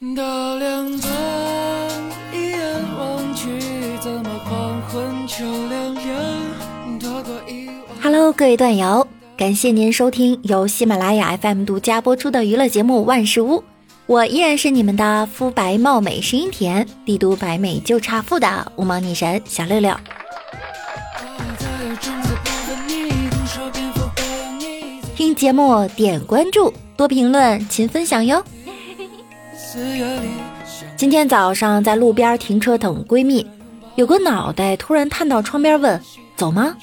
到两端，一眼望去，怎么黄昏秋凉？Hello，各位段友，感谢您收听由喜马拉雅 FM 独家播出的娱乐节目《万事屋》，我依然是你们的肤白貌美、声音甜、帝都白美就差富的无毛女神小六六。听节目点关注，多评论，勤分享哟。今天早上在路边停车等闺蜜，有个脑袋突然探到窗边问：“走吗？”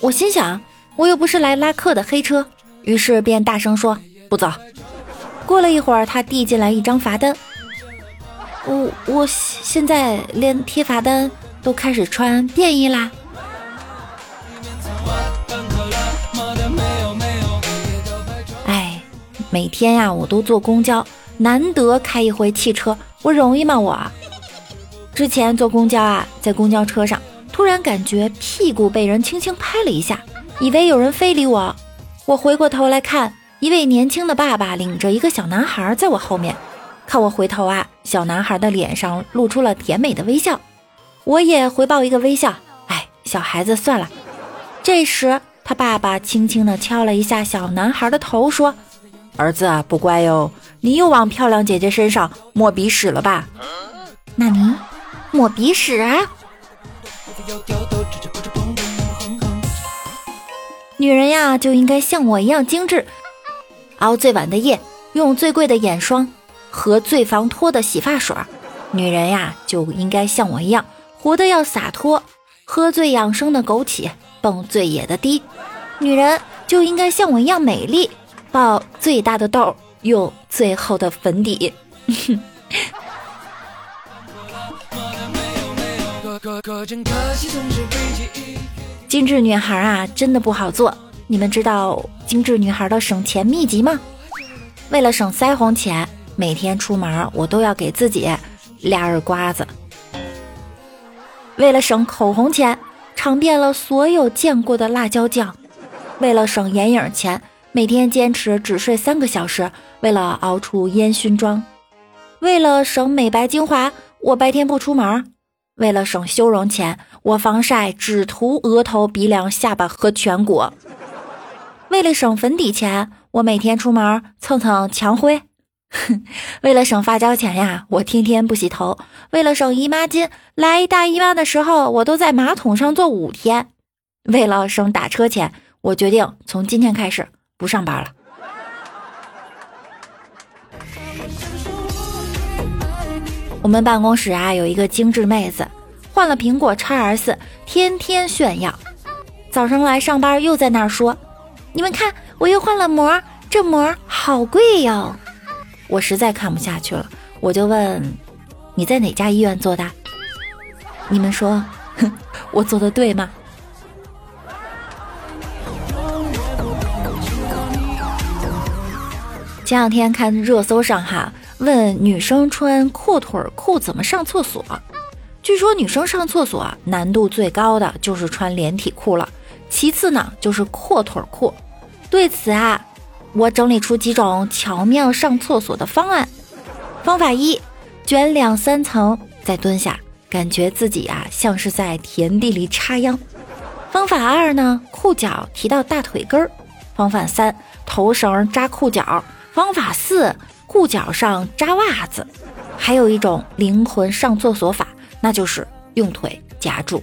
我心想，我又不是来拉客的黑车，于是便大声说：“不走。”过了一会儿，他递进来一张罚单。我我现在连贴罚单都开始穿便衣啦。哎，每天呀，我都坐公交。难得开一回汽车，我容易吗？我之前坐公交啊，在公交车上突然感觉屁股被人轻轻拍了一下，以为有人非礼我。我回过头来看，一位年轻的爸爸领着一个小男孩在我后面。看我回头啊，小男孩的脸上露出了甜美的微笑，我也回报一个微笑。哎，小孩子算了。这时他爸爸轻轻地敲了一下小男孩的头，说。儿子不乖哟，你又往漂亮姐姐身上抹鼻屎了吧？那你抹鼻屎啊？女人呀就应该像我一样精致，熬最晚的夜，用最贵的眼霜和最防脱的洗发水。女人呀就应该像我一样，活得要洒脱，喝最养生的枸杞，蹦最野的迪。女人就应该像我一样美丽。爆最大的痘，用最厚的粉底。精致女孩啊，真的不好做。你们知道精致女孩的省钱秘籍吗？为了省腮红钱，每天出门我都要给自己俩耳刮子。为了省口红钱，尝遍了所有见过的辣椒酱。为了省眼影钱。每天坚持只睡三个小时，为了熬出烟熏妆；为了省美白精华，我白天不出门；为了省修容钱，我防晒只涂额头、鼻梁、下巴和颧骨；为了省粉底钱，我每天出门蹭蹭墙灰；为了省发胶钱呀，我天天不洗头；为了省姨妈巾，来大姨妈的时候我都在马桶上坐五天；为了省打车钱，我决定从今天开始。不上班了。我们办公室啊，有一个精致妹子，换了苹果 x S，天天炫耀。早上来上班又在那儿说：“你们看，我又换了膜，这膜好贵哟。”我实在看不下去了，我就问：“你在哪家医院做的？”你们说，哼我做的对吗？前两天看热搜上哈，问女生穿阔腿裤怎么上厕所？据说女生上厕所难度最高的就是穿连体裤了，其次呢就是阔腿裤。对此啊，我整理出几种巧妙上厕所的方案。方法一，卷两三层再蹲下，感觉自己啊像是在田地里插秧。方法二呢，裤脚提到大腿根儿。方法三，头绳扎裤脚。方法四：裤脚上扎袜子。还有一种灵魂上厕所法，那就是用腿夹住。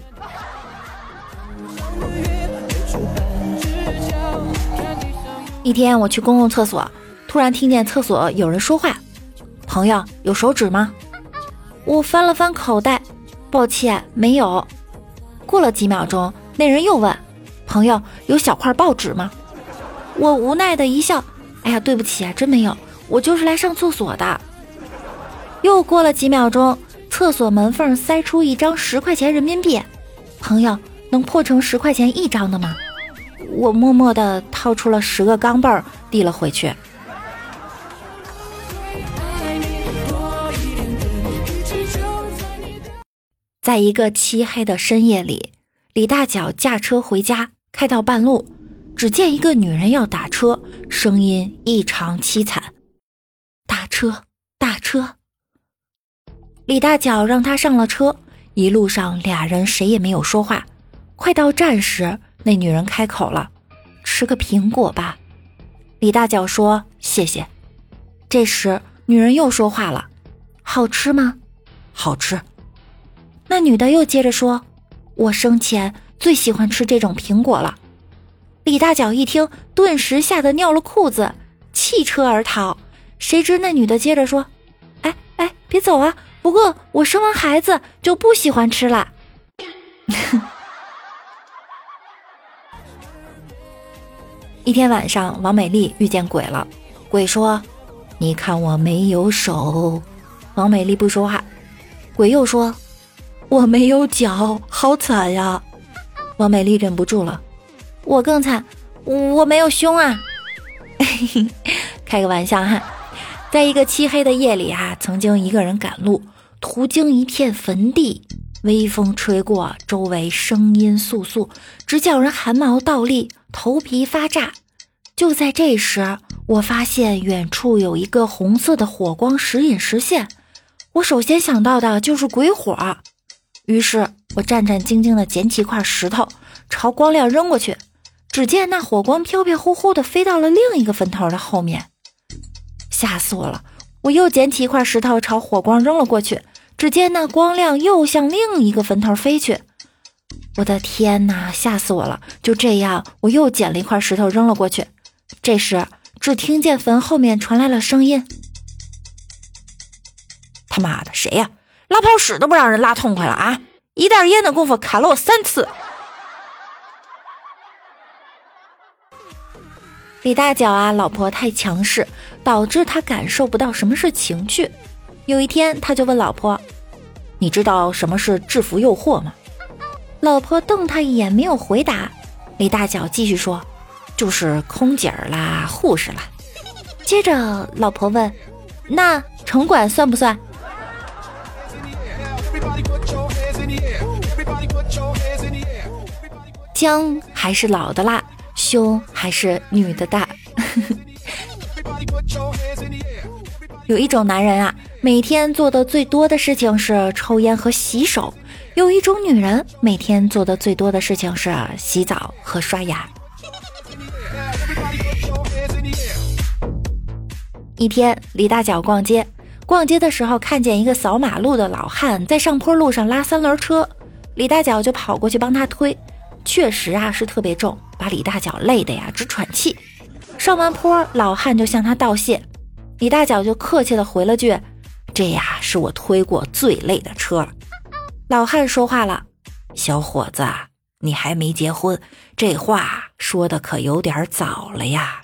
一天我去公共厕所，突然听见厕所有人说话：“朋友，有手纸吗？”我翻了翻口袋，抱歉，没有。过了几秒钟，那人又问：“朋友，有小块报纸吗？”我无奈的一笑。哎呀，对不起啊，真没有，我就是来上厕所的。又过了几秒钟，厕所门缝塞出一张十块钱人民币，朋友能破成十块钱一张的吗？我默默地掏出了十个钢镚儿，递了回去。在一个漆黑的深夜里，李大脚驾车回家，开到半路。只见一个女人要打车，声音异常凄惨：“打车，打车，李大脚让她上了车，一路上俩人谁也没有说话。快到站时，那女人开口了：“吃个苹果吧。”李大脚说：“谢谢。”这时，女人又说话了：“好吃吗？”“好吃。”那女的又接着说：“我生前最喜欢吃这种苹果了。”李大脚一听，顿时吓得尿了裤子，弃车而逃。谁知那女的接着说：“哎哎，别走啊！不过我生完孩子就不喜欢吃了。”一天晚上，王美丽遇见鬼了。鬼说：“你看我没有手。”王美丽不说话。鬼又说：“我没有脚，好惨呀！”王美丽忍不住了。我更惨，我没有胸啊！开个玩笑哈，在一个漆黑的夜里啊，曾经一个人赶路，途经一片坟地，微风吹过，周围声音簌簌，直叫人汗毛倒立，头皮发炸。就在这时，我发现远处有一个红色的火光时隐时现，我首先想到的就是鬼火，于是我战战兢兢地捡起一块石头，朝光亮扔过去。只见那火光飘飘忽忽的飞到了另一个坟头的后面，吓死我了！我又捡起一块石头朝火光扔了过去，只见那光亮又向另一个坟头飞去。我的天哪，吓死我了！就这样，我又捡了一块石头扔了过去。这时，只听见坟后面传来了声音：“他妈的，谁呀？拉泡屎都不让人拉痛快了啊！一袋烟的功夫砍了我三次。”李大脚啊，老婆太强势，导致他感受不到什么是情趣。有一天，他就问老婆：“你知道什么是制服诱惑吗？”老婆瞪他一眼，没有回答。李大脚继续说：“就是空姐儿啦，护士啦。”接着，老婆问：“那城管算不算？” 姜还是老的辣。胸还是女的大。有一种男人啊，每天做的最多的事情是抽烟和洗手；有一种女人，每天做的最多的事情是洗澡和刷牙。一天，李大脚逛街，逛街的时候看见一个扫马路的老汉在上坡路上拉三轮车，李大脚就跑过去帮他推。确实啊，是特别重，把李大脚累的呀直喘气。上完坡，老汉就向他道谢，李大脚就客气的回了句：“这呀是我推过最累的车。”老汉说话了：“小伙子，你还没结婚，这话说的可有点早了呀。”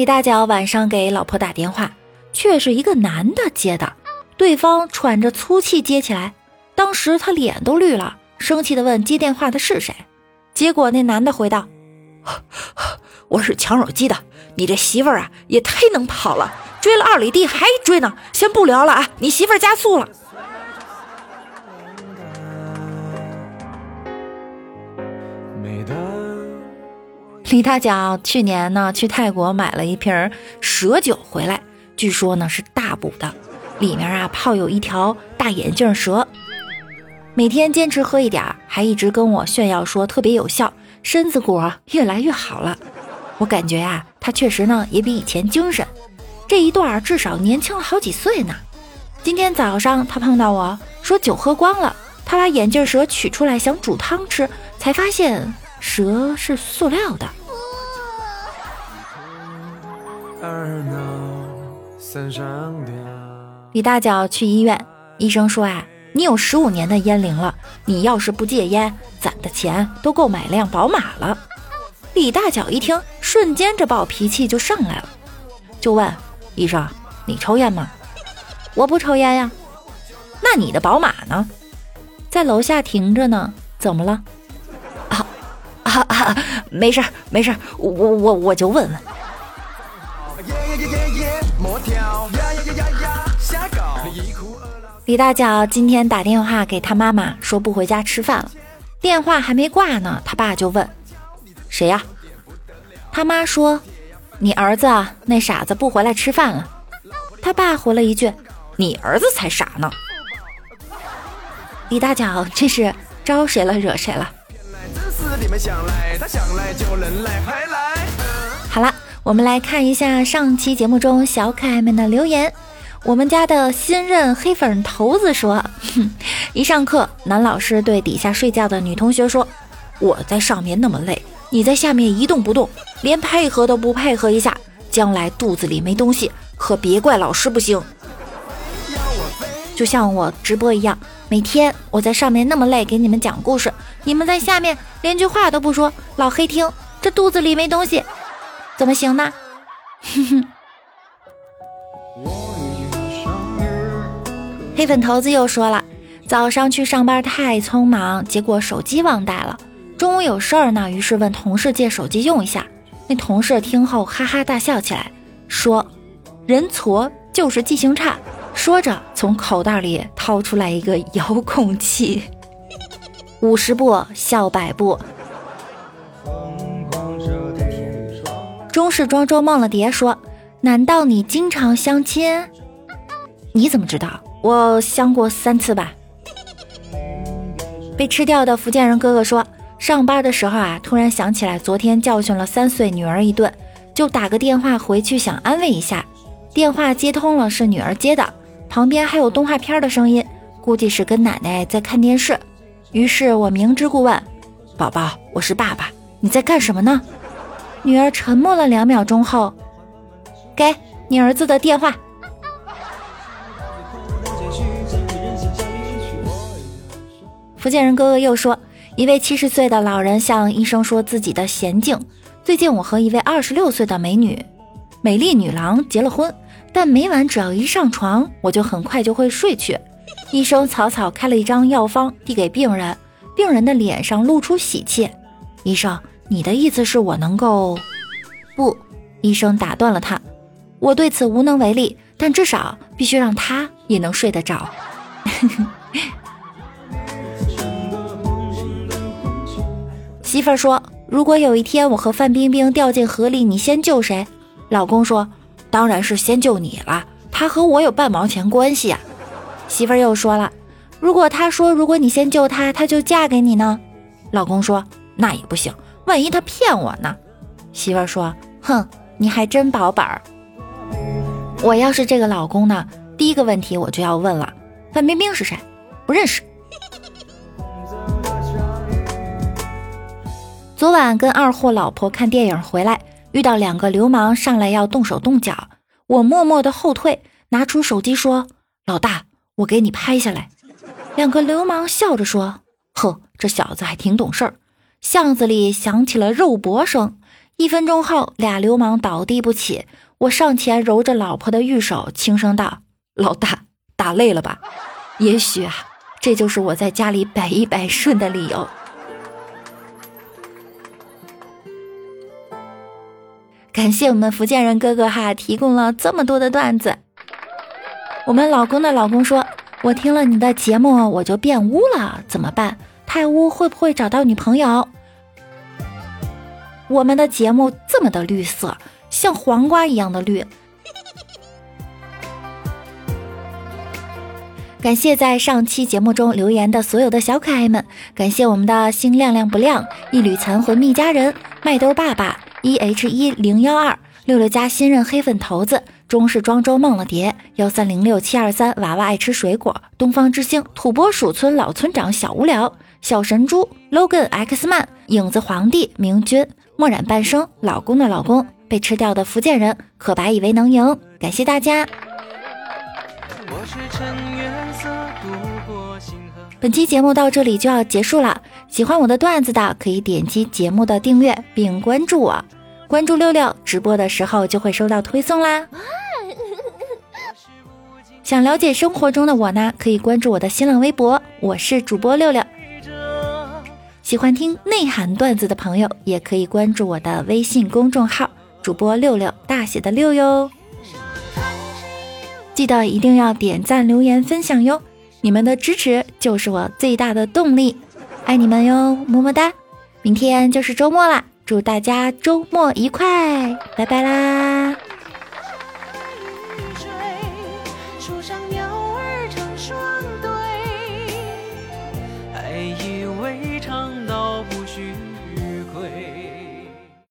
李大脚晚上给老婆打电话，却是一个男的接的，对方喘着粗气接起来，当时他脸都绿了，生气的问接电话的是谁，结果那男的回道：“我是抢手机的，你这媳妇儿啊也太能跑了，追了二里地还追呢，先不聊了啊，你媳妇儿加速了。”李大脚去年呢去泰国买了一瓶蛇酒回来，据说呢是大补的，里面啊泡有一条大眼镜蛇，每天坚持喝一点，还一直跟我炫耀说特别有效，身子骨越来越好了。我感觉呀，他确实呢也比以前精神，这一段至少年轻了好几岁呢。今天早上他碰到我说酒喝光了，他把眼镜蛇取出来想煮汤吃，才发现蛇是塑料的。李大脚去医院，医生说啊，你有十五年的烟龄了，你要是不戒烟，攒的钱都够买辆宝马了。李大脚一听，瞬间这暴脾气就上来了，就问医生：“你抽烟吗？”“我不抽烟呀。”“那你的宝马呢？”“在楼下停着呢。”“怎么了？”“啊啊啊，没事没事我我我就问问。”李大脚今天打电话给他妈妈，说不回家吃饭了。电话还没挂呢，他爸就问：“谁呀？他妈说：“你儿子啊，那傻子不回来吃饭了。”他爸回了一句：“你儿子才傻呢。”李大脚这是招谁了惹谁了？好了，我们来看一下上期节目中小可爱们的留言。我们家的新任黑粉头子说：“哼，一上课，男老师对底下睡觉的女同学说：‘我在上面那么累，你在下面一动不动，连配合都不配合一下，将来肚子里没东西，可别怪老师不行。’就像我直播一样，每天我在上面那么累，给你们讲故事，你们在下面连句话都不说，老黑听，这肚子里没东西，怎么行呢？哼哼。”黑粉头子又说了，早上去上班太匆忙，结果手机忘带了。中午有事儿呢，于是问同事借手机用一下。那同事听后哈哈大笑起来，说：“人矬就是记性差。”说着从口袋里掏出来一个遥控器。五十步笑百步。中式庄周梦了蝶说：“难道你经常相亲？你怎么知道？”我相过三次吧。被吃掉的福建人哥哥说，上班的时候啊，突然想起来昨天教训了三岁女儿一顿，就打个电话回去想安慰一下。电话接通了，是女儿接的，旁边还有动画片的声音，估计是跟奶奶在看电视。于是我明知故问：“宝宝，我是爸爸，你在干什么呢？”女儿沉默了两秒钟后，给你儿子的电话。福建人哥哥又说，一位七十岁的老人向医生说自己的娴境：最近我和一位二十六岁的美女、美丽女郎结了婚，但每晚只要一上床，我就很快就会睡去。医生草草开了一张药方递给病人，病人的脸上露出喜气。医生，你的意思是我能够？不，医生打断了他，我对此无能为力，但至少必须让他也能睡得着。媳妇儿说：“如果有一天我和范冰冰掉进河里，你先救谁？”老公说：“当然是先救你了，他和我有半毛钱关系啊。”媳妇儿又说了：“如果他说如果你先救他，他就嫁给你呢？”老公说：“那也不行，万一他骗我呢？”媳妇儿说：“哼，你还真保本儿。我要是这个老公呢，第一个问题我就要问了：范冰冰是谁？不认识。”昨晚跟二货老婆看电影回来，遇到两个流氓上来要动手动脚，我默默的后退，拿出手机说：“老大，我给你拍下来。”两个流氓笑着说：“呵，这小子还挺懂事儿。”巷子里响起了肉搏声，一分钟后，俩流氓倒地不起。我上前揉着老婆的玉手，轻声道：“老大，打累了吧？也许啊，这就是我在家里百依百顺的理由。”感谢我们福建人哥哥哈，提供了这么多的段子。我们老公的老公说：“我听了你的节目，我就变污了，怎么办？太污会不会找到女朋友？”我们的节目这么的绿色，像黄瓜一样的绿。感谢在上期节目中留言的所有的小可爱们，感谢我们的星亮亮不亮、一缕残魂蜜家人、麦兜爸爸。e h 一零幺二六六加新任黑粉头子中式庄周梦了蝶幺三零六七二三娃娃爱吃水果东方之星土拨鼠村老村长小无聊小神猪 logan x 曼影子皇帝明君墨染半生老公的老公被吃掉的福建人可白以为能赢感谢大家。本期节目到这里就要结束了。喜欢我的段子的，可以点击节目的订阅并关注我。关注六六直播的时候就会收到推送啦。想了解生活中的我呢，可以关注我的新浪微博，我是主播六六。喜欢听内涵段子的朋友，也可以关注我的微信公众号主播六六大写的六哟。记得一定要点赞、留言、分享哟。你们的支持就是我最大的动力，爱你们哟，么么哒！明天就是周末啦。祝大家周末愉快，拜拜啦！